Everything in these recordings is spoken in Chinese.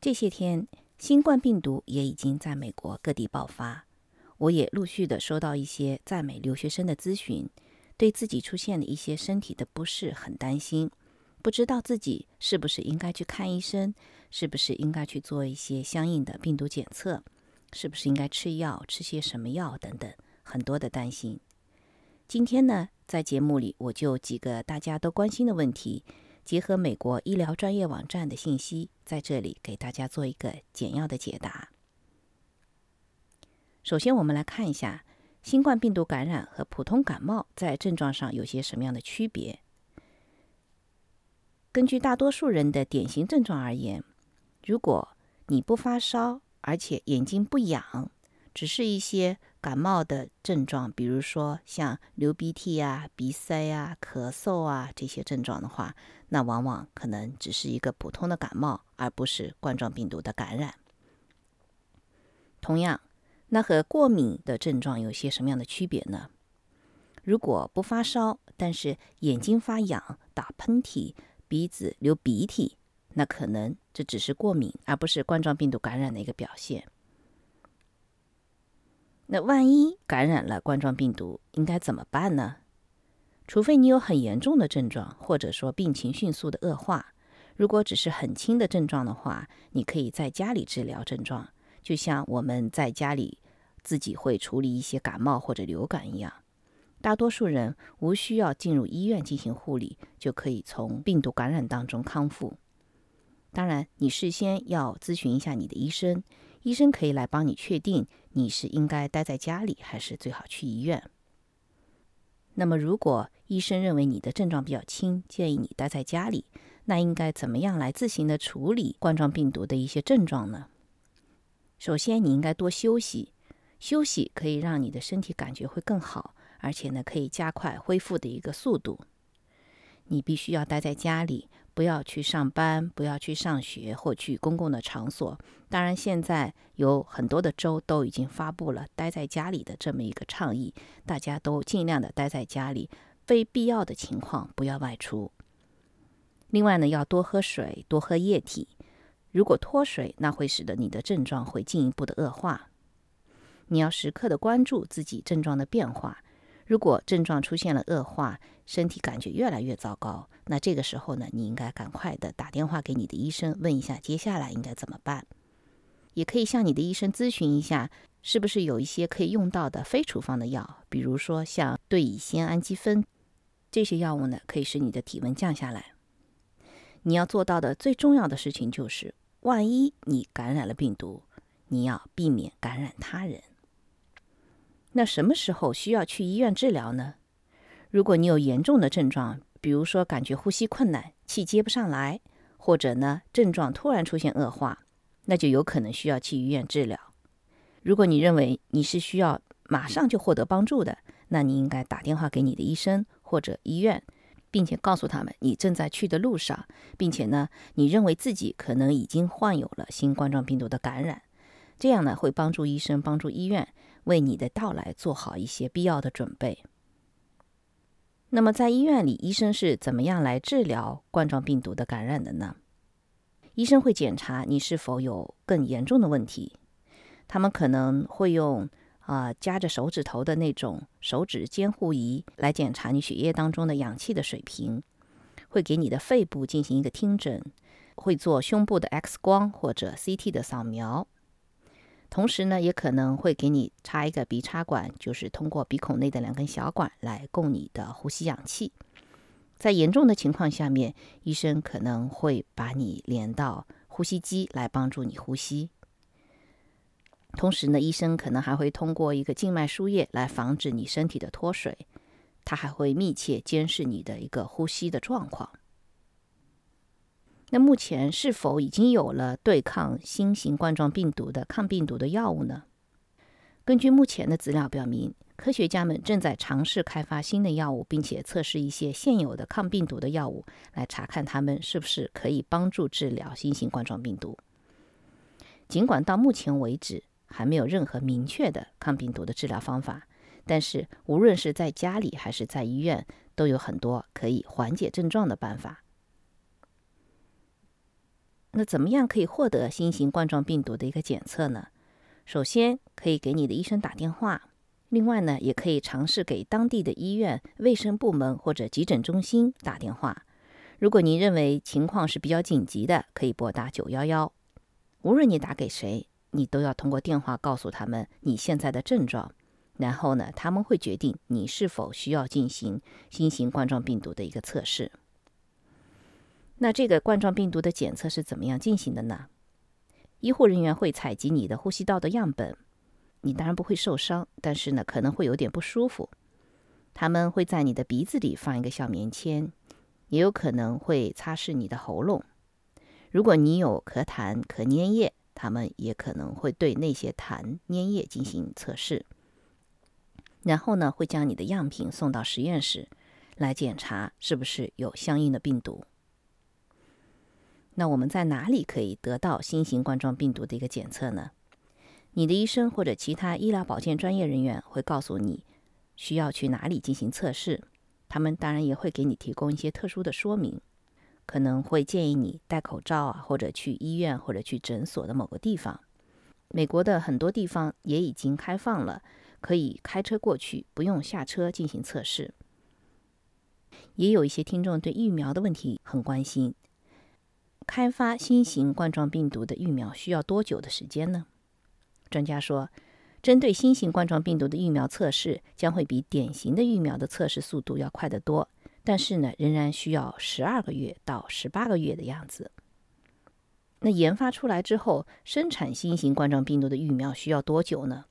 这些天，新冠病毒也已经在美国各地爆发。我也陆续的收到一些在美留学生的咨询，对自己出现的一些身体的不适很担心，不知道自己是不是应该去看医生，是不是应该去做一些相应的病毒检测，是不是应该吃药，吃些什么药等等，很多的担心。今天呢，在节目里我就几个大家都关心的问题。结合美国医疗专业网站的信息，在这里给大家做一个简要的解答。首先，我们来看一下新冠病毒感染和普通感冒在症状上有些什么样的区别。根据大多数人的典型症状而言，如果你不发烧，而且眼睛不痒，只是一些感冒的症状，比如说像流鼻涕啊、鼻塞啊、咳嗽啊这些症状的话，那往往可能只是一个普通的感冒，而不是冠状病毒的感染。同样，那和过敏的症状有些什么样的区别呢？如果不发烧，但是眼睛发痒、打喷嚏、鼻子流鼻涕，那可能这只是过敏，而不是冠状病毒感染的一个表现。那万一感染了冠状病毒，应该怎么办呢？除非你有很严重的症状，或者说病情迅速的恶化。如果只是很轻的症状的话，你可以在家里治疗症状，就像我们在家里自己会处理一些感冒或者流感一样。大多数人无需要进入医院进行护理，就可以从病毒感染当中康复。当然，你事先要咨询一下你的医生，医生可以来帮你确定你是应该待在家里，还是最好去医院。那么，如果医生认为你的症状比较轻，建议你待在家里，那应该怎么样来自行的处理冠状病毒的一些症状呢？首先，你应该多休息，休息可以让你的身体感觉会更好，而且呢，可以加快恢复的一个速度。你必须要待在家里。不要去上班，不要去上学或去公共的场所。当然，现在有很多的州都已经发布了待在家里的这么一个倡议，大家都尽量的待在家里，非必要的情况不要外出。另外呢，要多喝水，多喝液体。如果脱水，那会使得你的症状会进一步的恶化。你要时刻的关注自己症状的变化。如果症状出现了恶化，身体感觉越来越糟糕，那这个时候呢，你应该赶快的打电话给你的医生，问一下接下来应该怎么办。也可以向你的医生咨询一下，是不是有一些可以用到的非处方的药，比如说像对乙酰氨基酚这些药物呢，可以使你的体温降下来。你要做到的最重要的事情就是，万一你感染了病毒，你要避免感染他人。那什么时候需要去医院治疗呢？如果你有严重的症状，比如说感觉呼吸困难、气接不上来，或者呢症状突然出现恶化，那就有可能需要去医院治疗。如果你认为你是需要马上就获得帮助的，那你应该打电话给你的医生或者医院，并且告诉他们你正在去的路上，并且呢你认为自己可能已经患有了新冠状病毒的感染，这样呢会帮助医生、帮助医院。为你的到来做好一些必要的准备。那么，在医院里，医生是怎么样来治疗冠状病毒的感染的呢？医生会检查你是否有更严重的问题。他们可能会用啊夹着手指头的那种手指监护仪来检查你血液当中的氧气的水平，会给你的肺部进行一个听诊，会做胸部的 X 光或者 CT 的扫描。同时呢，也可能会给你插一个鼻插管，就是通过鼻孔内的两根小管来供你的呼吸氧气。在严重的情况下面，医生可能会把你连到呼吸机来帮助你呼吸。同时呢，医生可能还会通过一个静脉输液来防止你身体的脱水。他还会密切监视你的一个呼吸的状况。那目前是否已经有了对抗新型冠状病毒的抗病毒的药物呢？根据目前的资料表明，科学家们正在尝试开发新的药物，并且测试一些现有的抗病毒的药物，来查看它们是不是可以帮助治疗新型冠状病毒。尽管到目前为止还没有任何明确的抗病毒的治疗方法，但是无论是在家里还是在医院，都有很多可以缓解症状的办法。那怎么样可以获得新型冠状病毒的一个检测呢？首先可以给你的医生打电话，另外呢，也可以尝试给当地的医院、卫生部门或者急诊中心打电话。如果您认为情况是比较紧急的，可以拨打九幺幺。无论你打给谁，你都要通过电话告诉他们你现在的症状，然后呢，他们会决定你是否需要进行新型冠状病毒的一个测试。那这个冠状病毒的检测是怎么样进行的呢？医护人员会采集你的呼吸道的样本，你当然不会受伤，但是呢可能会有点不舒服。他们会在你的鼻子里放一个小棉签，也有可能会擦拭你的喉咙。如果你有咳痰、咳粘液，他们也可能会对那些痰粘液进行测试。然后呢会将你的样品送到实验室来检查是不是有相应的病毒。那我们在哪里可以得到新型冠状病毒的一个检测呢？你的医生或者其他医疗保健专业人员会告诉你需要去哪里进行测试。他们当然也会给你提供一些特殊的说明，可能会建议你戴口罩啊，或者去医院或者去诊所的某个地方。美国的很多地方也已经开放了，可以开车过去，不用下车进行测试。也有一些听众对疫苗的问题很关心。开发新型冠状病毒的疫苗需要多久的时间呢？专家说，针对新型冠状病毒的疫苗测试将会比典型的疫苗的测试速度要快得多，但是呢，仍然需要十二个月到十八个月的样子。那研发出来之后，生产新型冠状病毒的疫苗需要多久呢？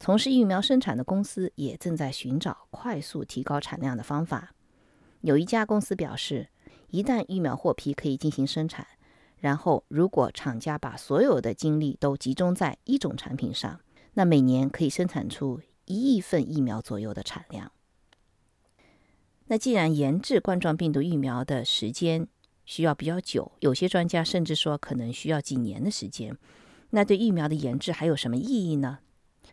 从事疫苗生产的公司也正在寻找快速提高产量的方法。有一家公司表示。一旦疫苗获批，可以进行生产。然后，如果厂家把所有的精力都集中在一种产品上，那每年可以生产出一亿份疫苗左右的产量。那既然研制冠状病毒疫苗的时间需要比较久，有些专家甚至说可能需要几年的时间，那对疫苗的研制还有什么意义呢？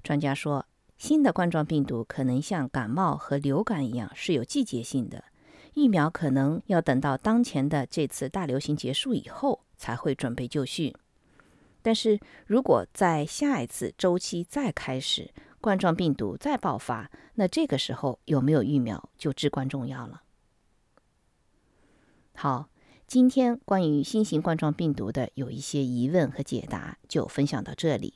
专家说，新的冠状病毒可能像感冒和流感一样是有季节性的。疫苗可能要等到当前的这次大流行结束以后才会准备就绪，但是如果在下一次周期再开始，冠状病毒再爆发，那这个时候有没有疫苗就至关重要了。好，今天关于新型冠状病毒的有一些疑问和解答就分享到这里。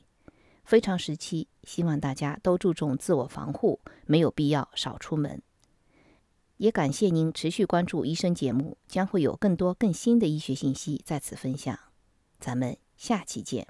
非常时期，希望大家都注重自我防护，没有必要少出门。也感谢您持续关注医生节目，将会有更多更新的医学信息在此分享。咱们下期见。